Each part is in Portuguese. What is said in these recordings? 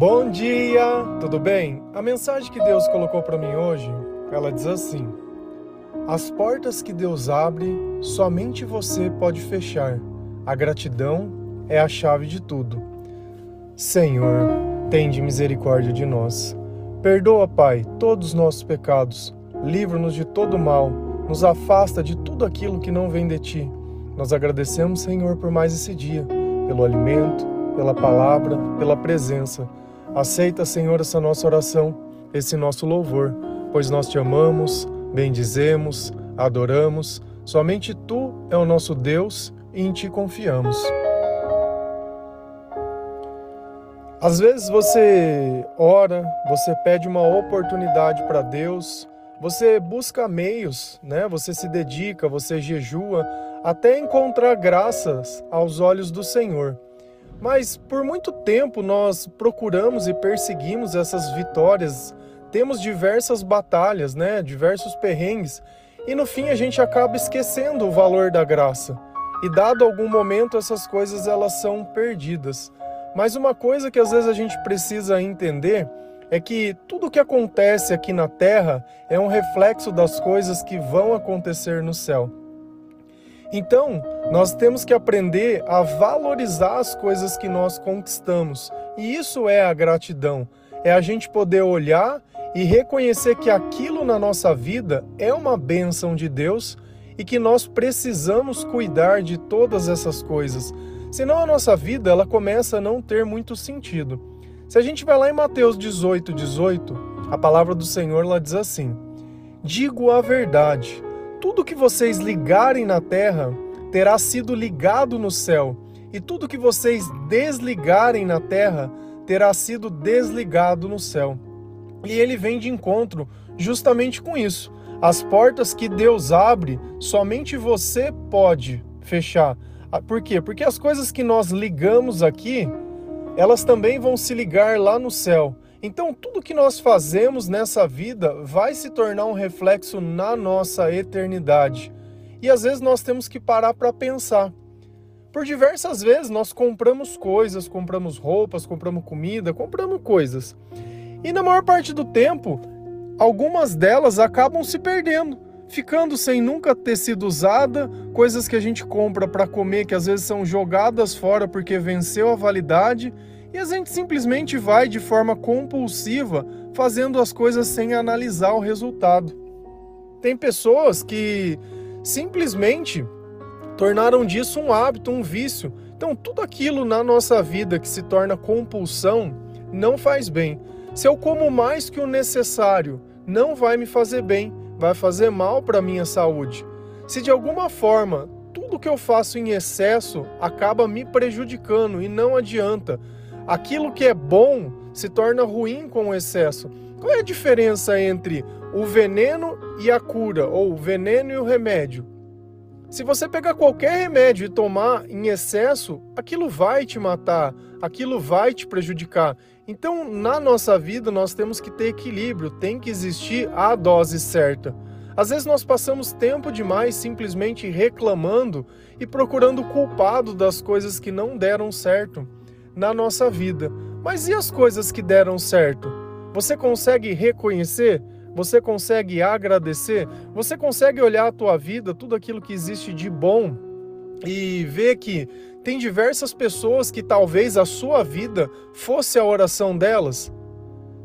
Bom dia, tudo bem? A mensagem que Deus colocou para mim hoje, ela diz assim: As portas que Deus abre, somente você pode fechar. A gratidão é a chave de tudo. Senhor, tende misericórdia de nós. Perdoa, Pai, todos os nossos pecados. Livra-nos de todo mal. Nos afasta de tudo aquilo que não vem de ti. Nós agradecemos, Senhor, por mais esse dia, pelo alimento, pela palavra, pela presença. Aceita, Senhor, essa nossa oração, esse nosso louvor, pois nós te amamos, bendizemos, adoramos. Somente tu é o nosso Deus e em ti confiamos. Às vezes você ora, você pede uma oportunidade para Deus, você busca meios, né? Você se dedica, você jejua até encontrar graças aos olhos do Senhor. Mas por muito tempo nós procuramos e perseguimos essas vitórias, temos diversas batalhas, né, diversos perrengues, e no fim a gente acaba esquecendo o valor da graça. E dado algum momento essas coisas elas são perdidas. Mas uma coisa que às vezes a gente precisa entender é que tudo o que acontece aqui na terra é um reflexo das coisas que vão acontecer no céu. Então, nós temos que aprender a valorizar as coisas que nós conquistamos. E isso é a gratidão. É a gente poder olhar e reconhecer que aquilo na nossa vida é uma bênção de Deus e que nós precisamos cuidar de todas essas coisas. Senão a nossa vida ela começa a não ter muito sentido. Se a gente vai lá em Mateus 18, 18, a palavra do Senhor lá diz assim: Digo a verdade tudo que vocês ligarem na terra terá sido ligado no céu, e tudo que vocês desligarem na terra terá sido desligado no céu. E ele vem de encontro justamente com isso. As portas que Deus abre, somente você pode fechar. Ah, por quê? Porque as coisas que nós ligamos aqui, elas também vão se ligar lá no céu. Então, tudo que nós fazemos nessa vida vai se tornar um reflexo na nossa eternidade. E às vezes nós temos que parar para pensar. Por diversas vezes nós compramos coisas, compramos roupas, compramos comida, compramos coisas. E na maior parte do tempo, algumas delas acabam se perdendo, ficando sem nunca ter sido usada, coisas que a gente compra para comer que às vezes são jogadas fora porque venceu a validade e a gente simplesmente vai de forma compulsiva fazendo as coisas sem analisar o resultado. Tem pessoas que simplesmente tornaram disso um hábito, um vício. Então, tudo aquilo na nossa vida que se torna compulsão não faz bem. Se eu como mais que o necessário, não vai me fazer bem, vai fazer mal para minha saúde. Se de alguma forma tudo que eu faço em excesso acaba me prejudicando e não adianta, aquilo que é bom se torna ruim com o excesso. Qual é a diferença entre o veneno e a cura, ou o veneno e o remédio? Se você pegar qualquer remédio e tomar em excesso, aquilo vai te matar, aquilo vai te prejudicar. Então, na nossa vida, nós temos que ter equilíbrio, tem que existir a dose certa. Às vezes nós passamos tempo demais simplesmente reclamando e procurando o culpado das coisas que não deram certo na nossa vida. Mas e as coisas que deram certo? Você consegue reconhecer? Você consegue agradecer? Você consegue olhar a tua vida, tudo aquilo que existe de bom e ver que tem diversas pessoas que talvez a sua vida fosse a oração delas?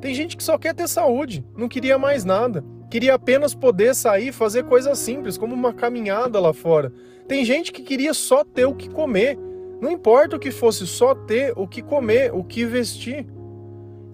Tem gente que só quer ter saúde, não queria mais nada. Queria apenas poder sair e fazer coisas simples, como uma caminhada lá fora. Tem gente que queria só ter o que comer. Não importa o que fosse só ter o que comer, o que vestir.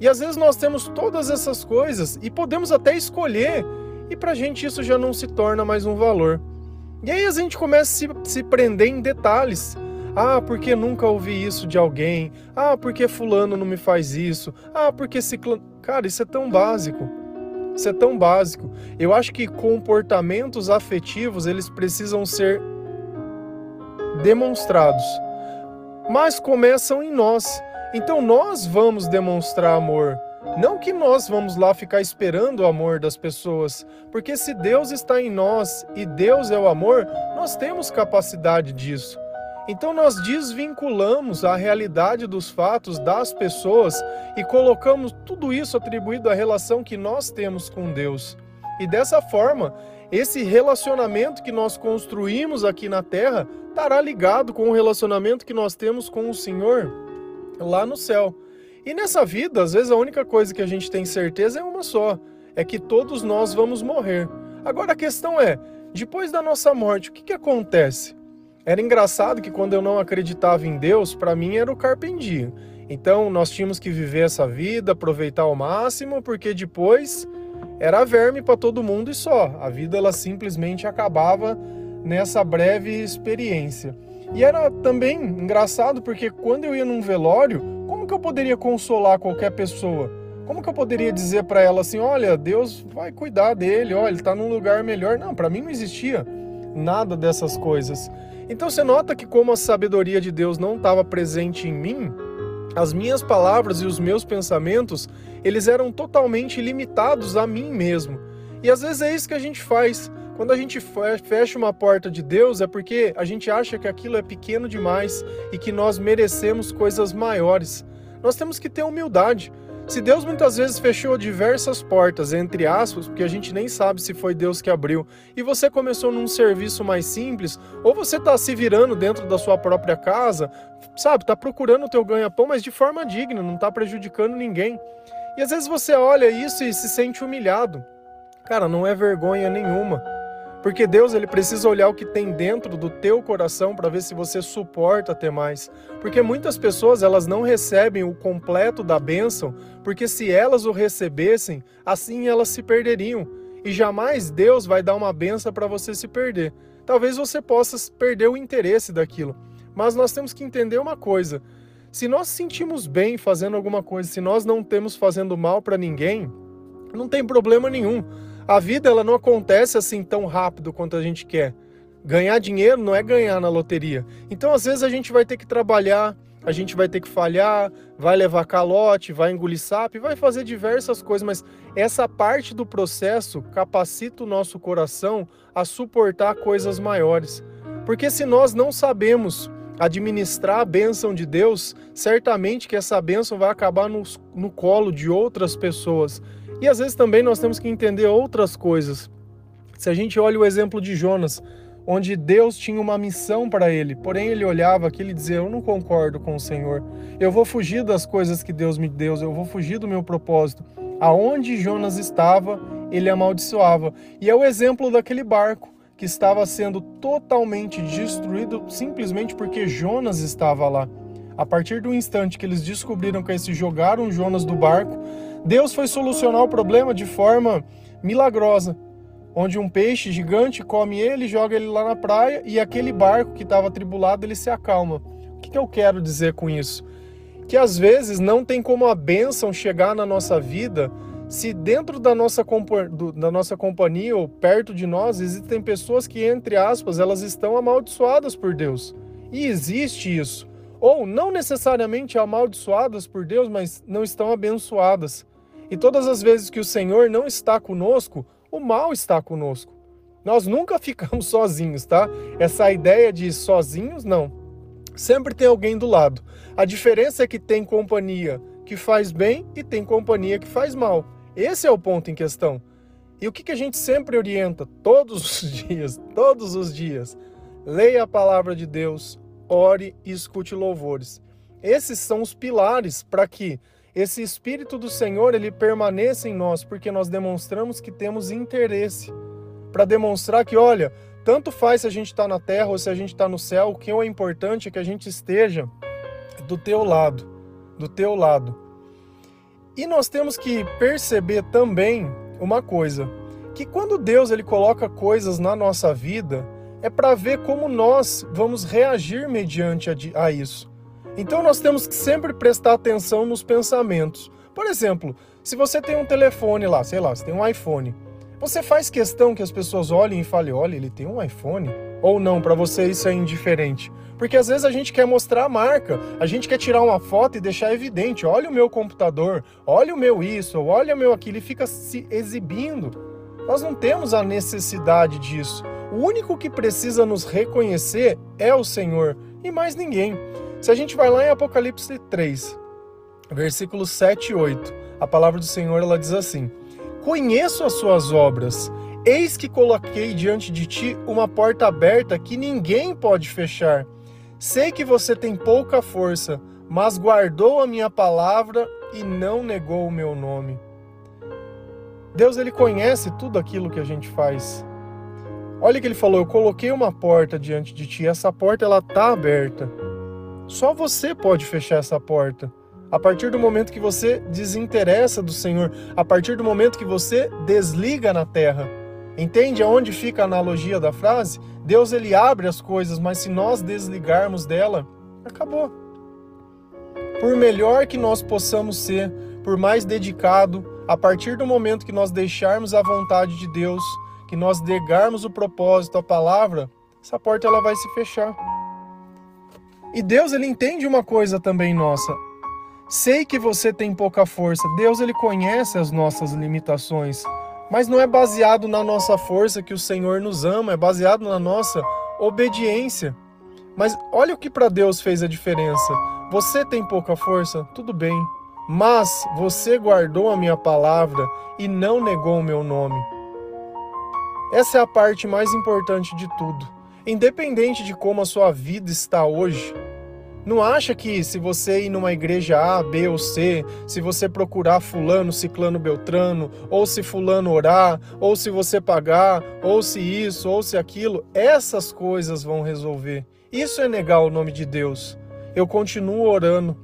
E às vezes nós temos todas essas coisas e podemos até escolher, e para a gente isso já não se torna mais um valor. E aí a gente começa a se, se prender em detalhes. Ah, porque nunca ouvi isso de alguém? Ah, porque fulano não me faz isso? Ah, porque ciclano. Cara, isso é tão básico. Isso é tão básico. Eu acho que comportamentos afetivos, eles precisam ser demonstrados mas começam em nós. Então nós vamos demonstrar amor. Não que nós vamos lá ficar esperando o amor das pessoas, porque se Deus está em nós e Deus é o amor, nós temos capacidade disso. Então nós desvinculamos a realidade dos fatos das pessoas e colocamos tudo isso atribuído à relação que nós temos com Deus. E dessa forma, esse relacionamento que nós construímos aqui na terra estará ligado com o relacionamento que nós temos com o Senhor lá no céu. E nessa vida, às vezes a única coisa que a gente tem certeza é uma só: é que todos nós vamos morrer. Agora a questão é: depois da nossa morte, o que, que acontece? Era engraçado que quando eu não acreditava em Deus, para mim era o carpendinho. Então nós tínhamos que viver essa vida, aproveitar ao máximo, porque depois era verme para todo mundo e só. A vida ela simplesmente acabava nessa breve experiência. E era também engraçado porque quando eu ia num velório, como que eu poderia consolar qualquer pessoa? Como que eu poderia dizer para ela assim, olha, Deus vai cuidar dele, olha, ele está num lugar melhor? Não, para mim não existia nada dessas coisas. Então você nota que como a sabedoria de Deus não estava presente em mim, as minhas palavras e os meus pensamentos, eles eram totalmente limitados a mim mesmo. E às vezes é isso que a gente faz. Quando a gente fecha uma porta de Deus, é porque a gente acha que aquilo é pequeno demais e que nós merecemos coisas maiores. Nós temos que ter humildade. Se Deus muitas vezes fechou diversas portas, entre aspas, porque a gente nem sabe se foi Deus que abriu, e você começou num serviço mais simples, ou você está se virando dentro da sua própria casa, sabe, está procurando o teu ganha-pão, mas de forma digna, não está prejudicando ninguém. E às vezes você olha isso e se sente humilhado. Cara, não é vergonha nenhuma. Porque Deus ele precisa olhar o que tem dentro do teu coração para ver se você suporta ter mais. Porque muitas pessoas elas não recebem o completo da bênção, porque se elas o recebessem, assim elas se perderiam. E jamais Deus vai dar uma benção para você se perder. Talvez você possa perder o interesse daquilo. Mas nós temos que entender uma coisa: se nós sentimos bem fazendo alguma coisa, se nós não temos fazendo mal para ninguém, não tem problema nenhum. A vida ela não acontece assim tão rápido quanto a gente quer. Ganhar dinheiro não é ganhar na loteria. Então, às vezes, a gente vai ter que trabalhar, a gente vai ter que falhar, vai levar calote, vai engolir sapo, vai fazer diversas coisas, mas essa parte do processo capacita o nosso coração a suportar coisas maiores. Porque se nós não sabemos administrar a bênção de Deus, certamente que essa bênção vai acabar no, no colo de outras pessoas. E às vezes também nós temos que entender outras coisas. Se a gente olha o exemplo de Jonas, onde Deus tinha uma missão para ele, porém ele olhava aquilo e dizia: Eu não concordo com o Senhor, eu vou fugir das coisas que Deus me deu, eu vou fugir do meu propósito. Aonde Jonas estava, ele amaldiçoava. E é o exemplo daquele barco que estava sendo totalmente destruído simplesmente porque Jonas estava lá. A partir do instante que eles descobriram que eles jogaram Jonas do barco, Deus foi solucionar o problema de forma milagrosa, onde um peixe gigante come ele, joga ele lá na praia e aquele barco que estava atribulado ele se acalma. O que, que eu quero dizer com isso? Que às vezes não tem como a bênção chegar na nossa vida se dentro da nossa, da nossa companhia ou perto de nós existem pessoas que, entre aspas, elas estão amaldiçoadas por Deus. E existe isso. Ou não necessariamente amaldiçoadas por Deus, mas não estão abençoadas. E todas as vezes que o Senhor não está conosco, o mal está conosco. Nós nunca ficamos sozinhos, tá? Essa ideia de sozinhos, não. Sempre tem alguém do lado. A diferença é que tem companhia que faz bem e tem companhia que faz mal. Esse é o ponto em questão. E o que, que a gente sempre orienta todos os dias, todos os dias? Leia a palavra de Deus, ore e escute louvores. Esses são os pilares para que esse Espírito do Senhor ele permaneça em nós, porque nós demonstramos que temos interesse para demonstrar que, olha, tanto faz se a gente está na terra ou se a gente está no céu, o que é importante é que a gente esteja do teu lado, do teu lado. E nós temos que perceber também uma coisa, que quando Deus ele coloca coisas na nossa vida, é para ver como nós vamos reagir mediante a isso. Então nós temos que sempre prestar atenção nos pensamentos. Por exemplo, se você tem um telefone lá, sei lá, você tem um iPhone, você faz questão que as pessoas olhem e falem: olha, ele tem um iPhone? Ou não, para você isso é indiferente? Porque às vezes a gente quer mostrar a marca, a gente quer tirar uma foto e deixar evidente: olha o meu computador, olha o meu isso, olha o meu aquilo, e fica se exibindo. Nós não temos a necessidade disso. O único que precisa nos reconhecer é o Senhor e mais ninguém. Se a gente vai lá em Apocalipse 3, versículos 7 e 8, a palavra do Senhor ela diz assim: Conheço as suas obras, eis que coloquei diante de ti uma porta aberta que ninguém pode fechar. Sei que você tem pouca força, mas guardou a minha palavra e não negou o meu nome. Deus ele conhece tudo aquilo que a gente faz. Olha que ele falou: "Eu coloquei uma porta diante de ti, essa porta ela tá aberta. Só você pode fechar essa porta. A partir do momento que você desinteressa do Senhor, a partir do momento que você desliga na terra. Entende aonde fica a analogia da frase? Deus ele abre as coisas, mas se nós desligarmos dela, acabou. Por melhor que nós possamos ser, por mais dedicado, a partir do momento que nós deixarmos a vontade de Deus, que nós negarmos o propósito, a palavra, essa porta ela vai se fechar. E Deus ele entende uma coisa também nossa. Sei que você tem pouca força. Deus ele conhece as nossas limitações, mas não é baseado na nossa força que o Senhor nos ama, é baseado na nossa obediência. Mas olha o que para Deus fez a diferença. Você tem pouca força, tudo bem, mas você guardou a minha palavra e não negou o meu nome. Essa é a parte mais importante de tudo. Independente de como a sua vida está hoje, não acha que se você ir numa igreja A, B ou C, se você procurar fulano, ciclano, beltrano, ou se fulano orar, ou se você pagar, ou se isso, ou se aquilo, essas coisas vão resolver. Isso é negar o nome de Deus. Eu continuo orando,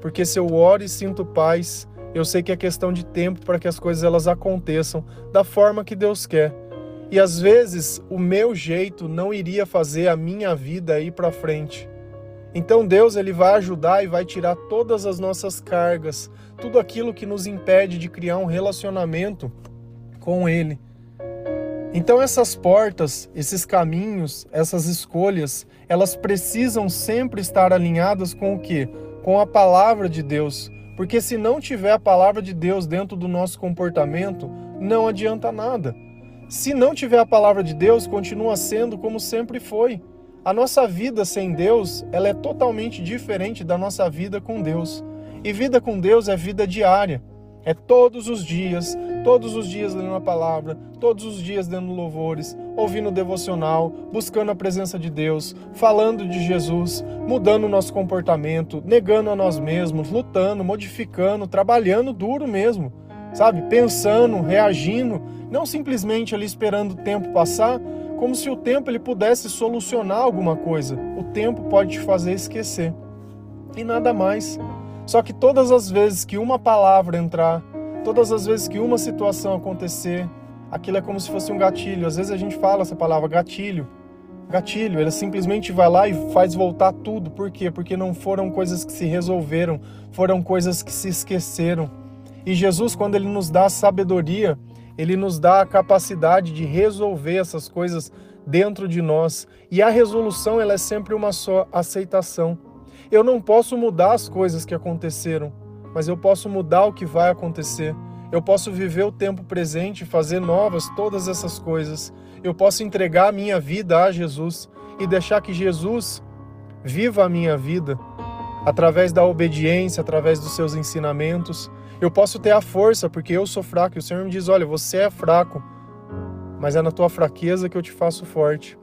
porque se eu oro e sinto paz, eu sei que é questão de tempo para que as coisas elas aconteçam da forma que Deus quer. E às vezes o meu jeito não iria fazer a minha vida ir para frente. Então Deus ele vai ajudar e vai tirar todas as nossas cargas, tudo aquilo que nos impede de criar um relacionamento com ele. Então essas portas, esses caminhos, essas escolhas, elas precisam sempre estar alinhadas com o que? Com a palavra de Deus. Porque se não tiver a palavra de Deus dentro do nosso comportamento, não adianta nada. Se não tiver a palavra de Deus, continua sendo como sempre foi. A nossa vida sem Deus, ela é totalmente diferente da nossa vida com Deus. E vida com Deus é vida diária. É todos os dias, todos os dias lendo a palavra, todos os dias dando louvores, ouvindo o devocional, buscando a presença de Deus, falando de Jesus, mudando o nosso comportamento, negando a nós mesmos, lutando, modificando, trabalhando duro mesmo, sabe? Pensando, reagindo, não simplesmente ali esperando o tempo passar, como se o tempo ele pudesse solucionar alguma coisa. O tempo pode te fazer esquecer. E nada mais. Só que todas as vezes que uma palavra entrar, todas as vezes que uma situação acontecer, aquilo é como se fosse um gatilho. Às vezes a gente fala essa palavra gatilho. Gatilho, ele simplesmente vai lá e faz voltar tudo. Por quê? Porque não foram coisas que se resolveram, foram coisas que se esqueceram. E Jesus, quando ele nos dá sabedoria, ele nos dá a capacidade de resolver essas coisas dentro de nós. E a resolução ela é sempre uma só aceitação. Eu não posso mudar as coisas que aconteceram, mas eu posso mudar o que vai acontecer. Eu posso viver o tempo presente fazer novas todas essas coisas. Eu posso entregar a minha vida a Jesus e deixar que Jesus viva a minha vida através da obediência, através dos seus ensinamentos, eu posso ter a força, porque eu sou fraco. E o Senhor me diz: olha, você é fraco, mas é na tua fraqueza que eu te faço forte.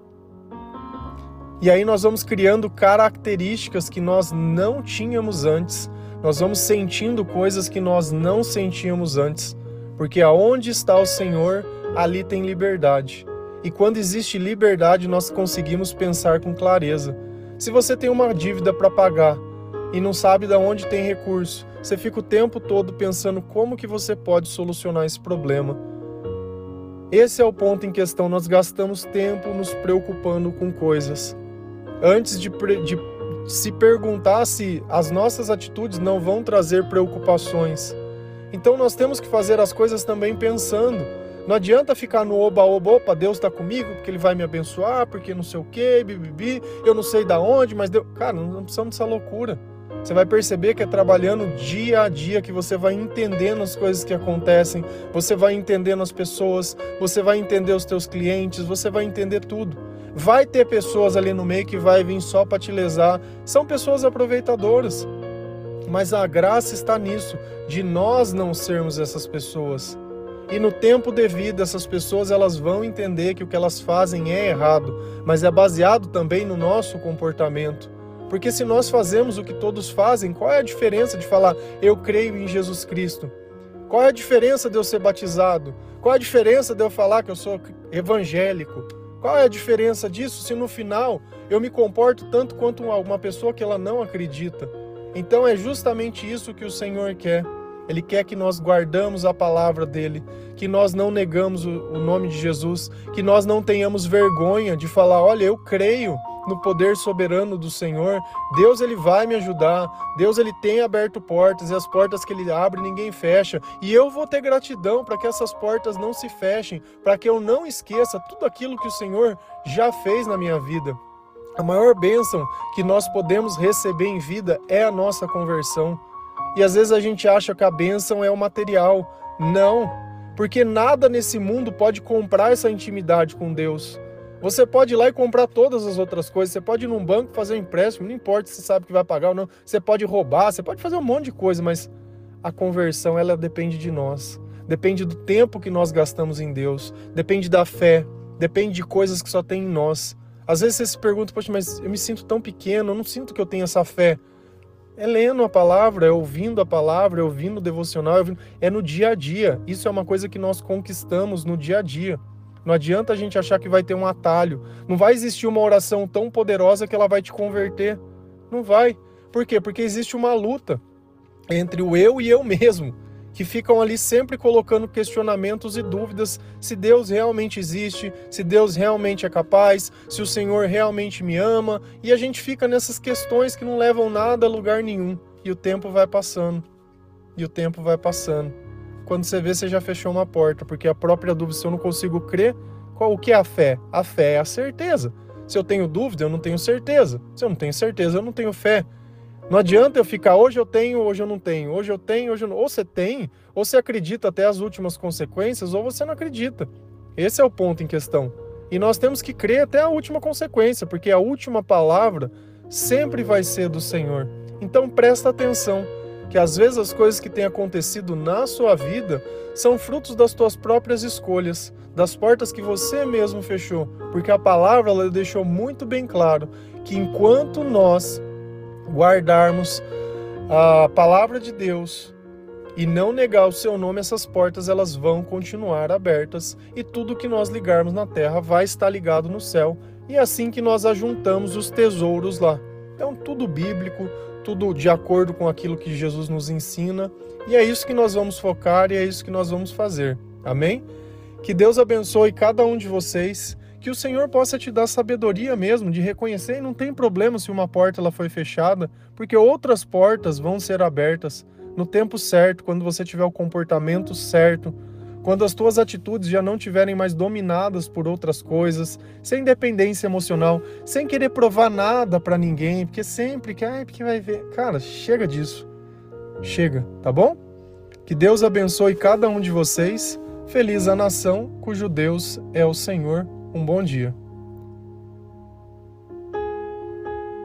E aí nós vamos criando características que nós não tínhamos antes. Nós vamos sentindo coisas que nós não sentíamos antes. Porque aonde está o Senhor, ali tem liberdade. E quando existe liberdade, nós conseguimos pensar com clareza. Se você tem uma dívida para pagar e não sabe de onde tem recurso, você fica o tempo todo pensando como que você pode solucionar esse problema. Esse é o ponto em questão. Nós gastamos tempo nos preocupando com coisas. Antes de, de se perguntar se as nossas atitudes não vão trazer preocupações. Então nós temos que fazer as coisas também pensando. Não adianta ficar no oba-oba, opa, Deus está comigo porque Ele vai me abençoar, porque não sei o que, bibibi, eu não sei da onde, mas Deus... Cara, não precisamos dessa loucura. Você vai perceber que é trabalhando dia a dia que você vai entendendo as coisas que acontecem, você vai entendendo as pessoas, você vai entender os teus clientes, você vai entender tudo. Vai ter pessoas ali no meio que vai vir só para te lesar. São pessoas aproveitadoras. Mas a graça está nisso, de nós não sermos essas pessoas. E no tempo devido, essas pessoas elas vão entender que o que elas fazem é errado, mas é baseado também no nosso comportamento. Porque se nós fazemos o que todos fazem, qual é a diferença de falar eu creio em Jesus Cristo? Qual é a diferença de eu ser batizado? Qual é a diferença de eu falar que eu sou evangélico? Qual é a diferença disso se no final eu me comporto tanto quanto uma pessoa que ela não acredita? Então é justamente isso que o Senhor quer. Ele quer que nós guardamos a palavra dele, que nós não negamos o nome de Jesus, que nós não tenhamos vergonha de falar, olha, eu creio no poder soberano do Senhor. Deus ele vai me ajudar. Deus ele tem aberto portas e as portas que ele abre ninguém fecha. E eu vou ter gratidão para que essas portas não se fechem, para que eu não esqueça tudo aquilo que o Senhor já fez na minha vida. A maior bênção que nós podemos receber em vida é a nossa conversão. E às vezes a gente acha que a bênção é o material. Não, porque nada nesse mundo pode comprar essa intimidade com Deus. Você pode ir lá e comprar todas as outras coisas. Você pode ir num banco fazer um empréstimo, não importa se sabe que vai pagar ou não. Você pode roubar, você pode fazer um monte de coisa, mas a conversão ela depende de nós. Depende do tempo que nós gastamos em Deus. Depende da fé. Depende de coisas que só tem em nós. Às vezes você se pergunta, poxa, mas eu me sinto tão pequeno, eu não sinto que eu tenho essa fé. É lendo a palavra, é ouvindo a palavra, é ouvindo o devocional, é, ouvindo... é no dia a dia. Isso é uma coisa que nós conquistamos no dia a dia. Não adianta a gente achar que vai ter um atalho. Não vai existir uma oração tão poderosa que ela vai te converter. Não vai. Por quê? Porque existe uma luta entre o eu e eu mesmo, que ficam ali sempre colocando questionamentos e dúvidas se Deus realmente existe, se Deus realmente é capaz, se o Senhor realmente me ama, e a gente fica nessas questões que não levam nada a lugar nenhum. E o tempo vai passando. E o tempo vai passando quando você vê, você já fechou uma porta, porque a própria dúvida, se eu não consigo crer, qual o que é a fé? A fé é a certeza. Se eu tenho dúvida, eu não tenho certeza. Se eu não tenho certeza, eu não tenho fé. Não adianta eu ficar hoje eu tenho, hoje eu não tenho, hoje eu tenho, hoje eu não. Ou você tem, ou você acredita até as últimas consequências, ou você não acredita. Esse é o ponto em questão. E nós temos que crer até a última consequência, porque a última palavra sempre vai ser do Senhor. Então presta atenção que às vezes as coisas que têm acontecido na sua vida são frutos das tuas próprias escolhas, das portas que você mesmo fechou, porque a palavra ela deixou muito bem claro que enquanto nós guardarmos a palavra de Deus e não negar o seu nome, essas portas elas vão continuar abertas e tudo que nós ligarmos na terra vai estar ligado no céu, e é assim que nós ajuntamos os tesouros lá. Então, tudo bíblico, tudo de acordo com aquilo que Jesus nos ensina, e é isso que nós vamos focar e é isso que nós vamos fazer. Amém? Que Deus abençoe cada um de vocês, que o Senhor possa te dar sabedoria mesmo de reconhecer, e não tem problema se uma porta ela foi fechada, porque outras portas vão ser abertas no tempo certo, quando você tiver o comportamento certo, quando as tuas atitudes já não tiverem mais dominadas por outras coisas, sem dependência emocional, sem querer provar nada para ninguém, porque sempre que, ai, porque vai ver. Cara, chega disso. Chega, tá bom? Que Deus abençoe cada um de vocês. Feliz a nação cujo Deus é o Senhor. Um bom dia.